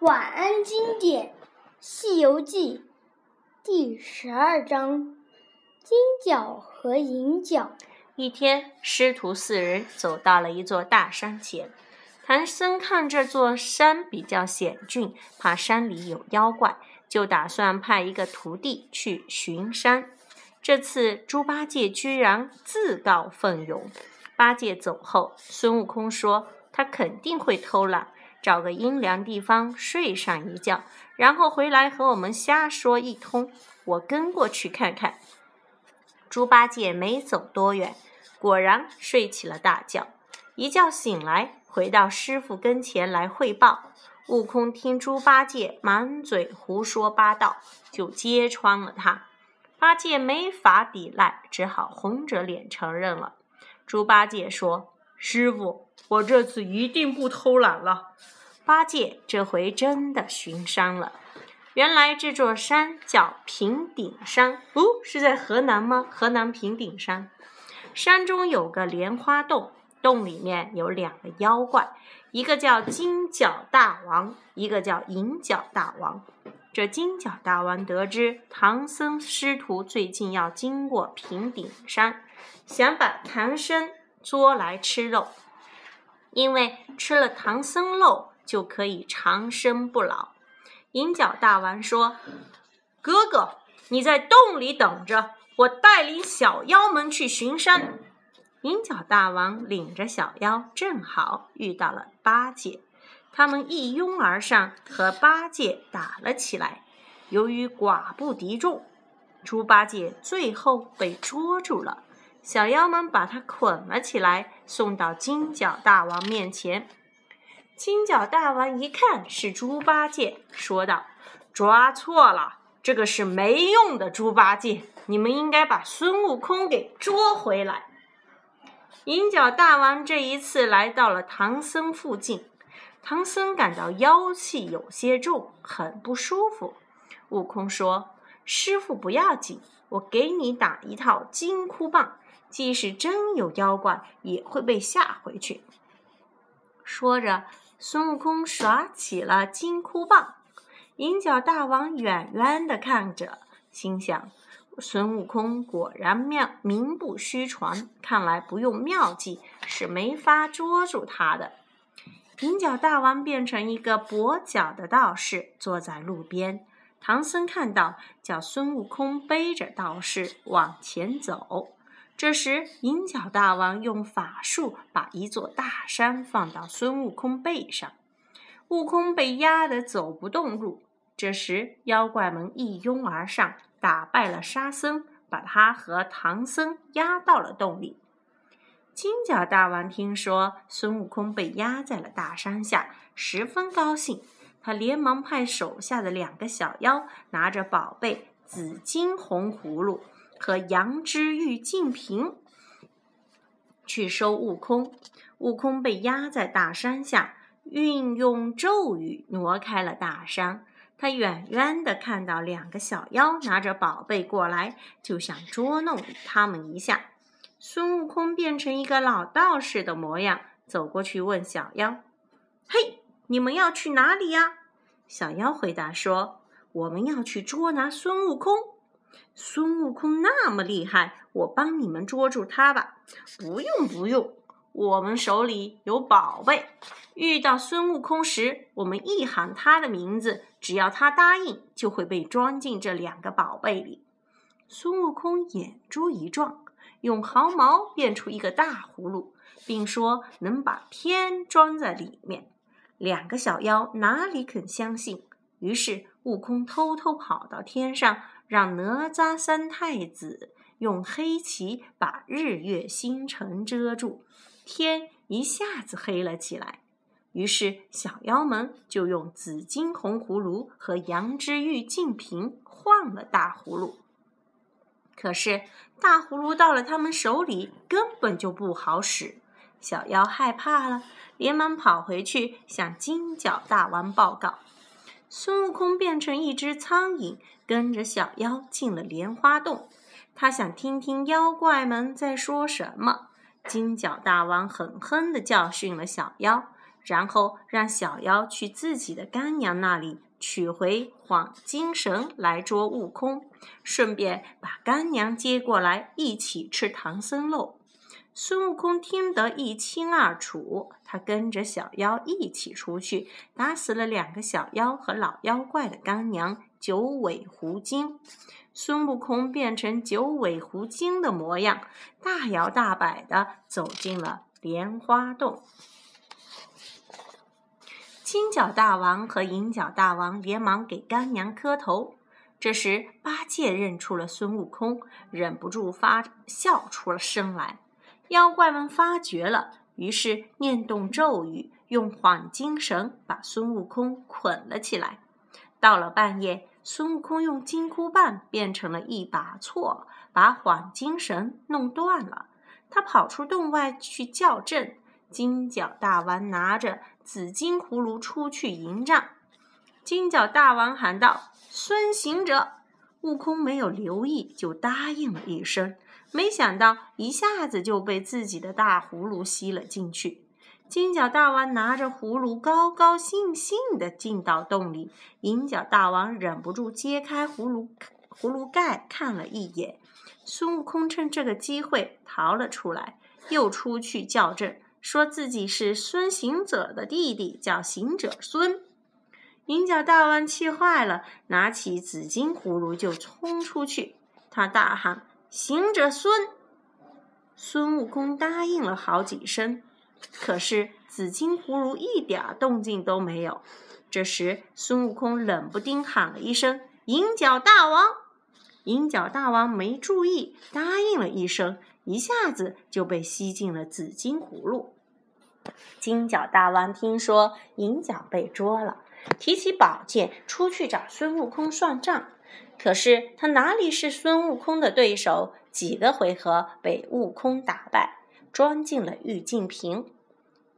晚安经典《西游记》第十二章：金角和银角。一天，师徒四人走到了一座大山前。唐僧看这座山比较险峻，怕山里有妖怪，就打算派一个徒弟去巡山。这次猪八戒居然自告奋勇。八戒走后，孙悟空说：“他肯定会偷懒。”找个阴凉地方睡上一觉，然后回来和我们瞎说一通。我跟过去看看。猪八戒没走多远，果然睡起了大觉。一觉醒来，回到师傅跟前来汇报。悟空听猪八戒满嘴胡说八道，就揭穿了他。八戒没法抵赖，只好红着脸承认了。猪八戒说：“师傅，我这次一定不偷懒了。”八戒这回真的巡山了。原来这座山叫平顶山，哦，是在河南吗？河南平顶山。山中有个莲花洞，洞里面有两个妖怪，一个叫金角大王，一个叫银角大王。这金角大王得知唐僧师徒最近要经过平顶山，想把唐僧捉来吃肉，因为吃了唐僧肉。就可以长生不老。银角大王说：“哥哥，你在洞里等着，我带领小妖们去巡山。”银角大王领着小妖，正好遇到了八戒，他们一拥而上，和八戒打了起来。由于寡不敌众，猪八戒最后被捉住了。小妖们把他捆了起来，送到金角大王面前。金角大王一看是猪八戒，说道：“抓错了，这个是没用的猪八戒，你们应该把孙悟空给捉回来。”银角大王这一次来到了唐僧附近，唐僧感到妖气有些重，很不舒服。悟空说：“师傅不要紧，我给你打一套金箍棒，即使真有妖怪，也会被吓回去。”说着。孙悟空耍起了金箍棒，银角大王远远的看着，心想：孙悟空果然妙，名不虚传。看来不用妙计是没法捉住他的。银角大王变成一个跛脚的道士，坐在路边。唐僧看到，叫孙悟空背着道士往前走。这时，银角大王用法术把一座大山放到孙悟空背上，悟空被压得走不动路。这时，妖怪们一拥而上，打败了沙僧，把他和唐僧压到了洞里。金角大王听说孙悟空被压在了大山下，十分高兴，他连忙派手下的两个小妖拿着宝贝紫金红葫芦。和羊脂玉净瓶去收悟空。悟空被压在大山下，运用咒语挪开了大山。他远远的看到两个小妖拿着宝贝过来，就想捉弄他们一下。孙悟空变成一个老道士的模样，走过去问小妖：“嘿，你们要去哪里呀？”小妖回答说：“我们要去捉拿孙悟空。”孙悟空那么厉害，我帮你们捉住他吧。不用不用，我们手里有宝贝。遇到孙悟空时，我们一喊他的名字，只要他答应，就会被装进这两个宝贝里。孙悟空眼珠一转，用毫毛变出一个大葫芦，并说能把天装在里面。两个小妖哪里肯相信？于是悟空偷偷跑到天上。让哪吒三太子用黑旗把日月星辰遮住，天一下子黑了起来。于是小妖们就用紫金红葫芦和羊脂玉净瓶换了大葫芦。可是大葫芦到了他们手里根本就不好使，小妖害怕了，连忙跑回去向金角大王报告。孙悟空变成一只苍蝇，跟着小妖进了莲花洞。他想听听妖怪们在说什么。金角大王狠狠的教训了小妖，然后让小妖去自己的干娘那里取回黄金绳来捉悟空，顺便把干娘接过来一起吃唐僧肉。孙悟空听得一清二楚，他跟着小妖一起出去，打死了两个小妖和老妖怪的干娘九尾狐精。孙悟空变成九尾狐精的模样，大摇大摆地走进了莲花洞。金角大王和银角大王连忙给干娘磕头。这时，八戒认出了孙悟空，忍不住发笑出了声来。妖怪们发觉了，于是念动咒语，用幌金绳把孙悟空捆了起来。到了半夜，孙悟空用金箍棒变成了一把锉，把幌金绳弄断了。他跑出洞外去叫阵。金角大王拿着紫金葫芦出去迎战。金角大王喊道：“孙行者！”悟空没有留意，就答应了一声。没想到一下子就被自己的大葫芦吸了进去。金角大王拿着葫芦，高高兴兴地进到洞里。银角大王忍不住揭开葫芦葫芦盖看了一眼。孙悟空趁这个机会逃了出来，又出去叫阵，说自己是孙行者的弟弟，叫行者孙。银角大王气坏了，拿起紫金葫芦就冲出去。他大喊。行者孙，孙悟空答应了好几声，可是紫金葫芦一点动静都没有。这时，孙悟空冷不丁喊了一声：“银角大王！”银角大王没注意，答应了一声，一下子就被吸进了紫金葫芦。金角大王听说银角被捉了，提起宝剑出去找孙悟空算账。可是他哪里是孙悟空的对手？几个回合被悟空打败，装进了玉净瓶。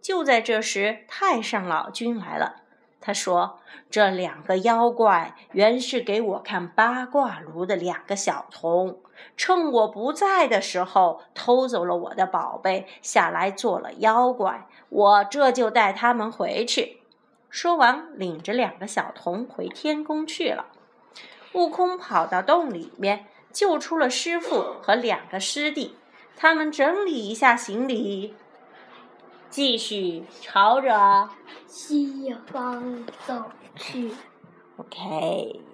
就在这时，太上老君来了。他说：“这两个妖怪原是给我看八卦炉的两个小童，趁我不在的时候偷走了我的宝贝，下来做了妖怪。我这就带他们回去。”说完，领着两个小童回天宫去了。悟空跑到洞里面，救出了师傅和两个师弟。他们整理一下行李，继续朝着西方走去。OK。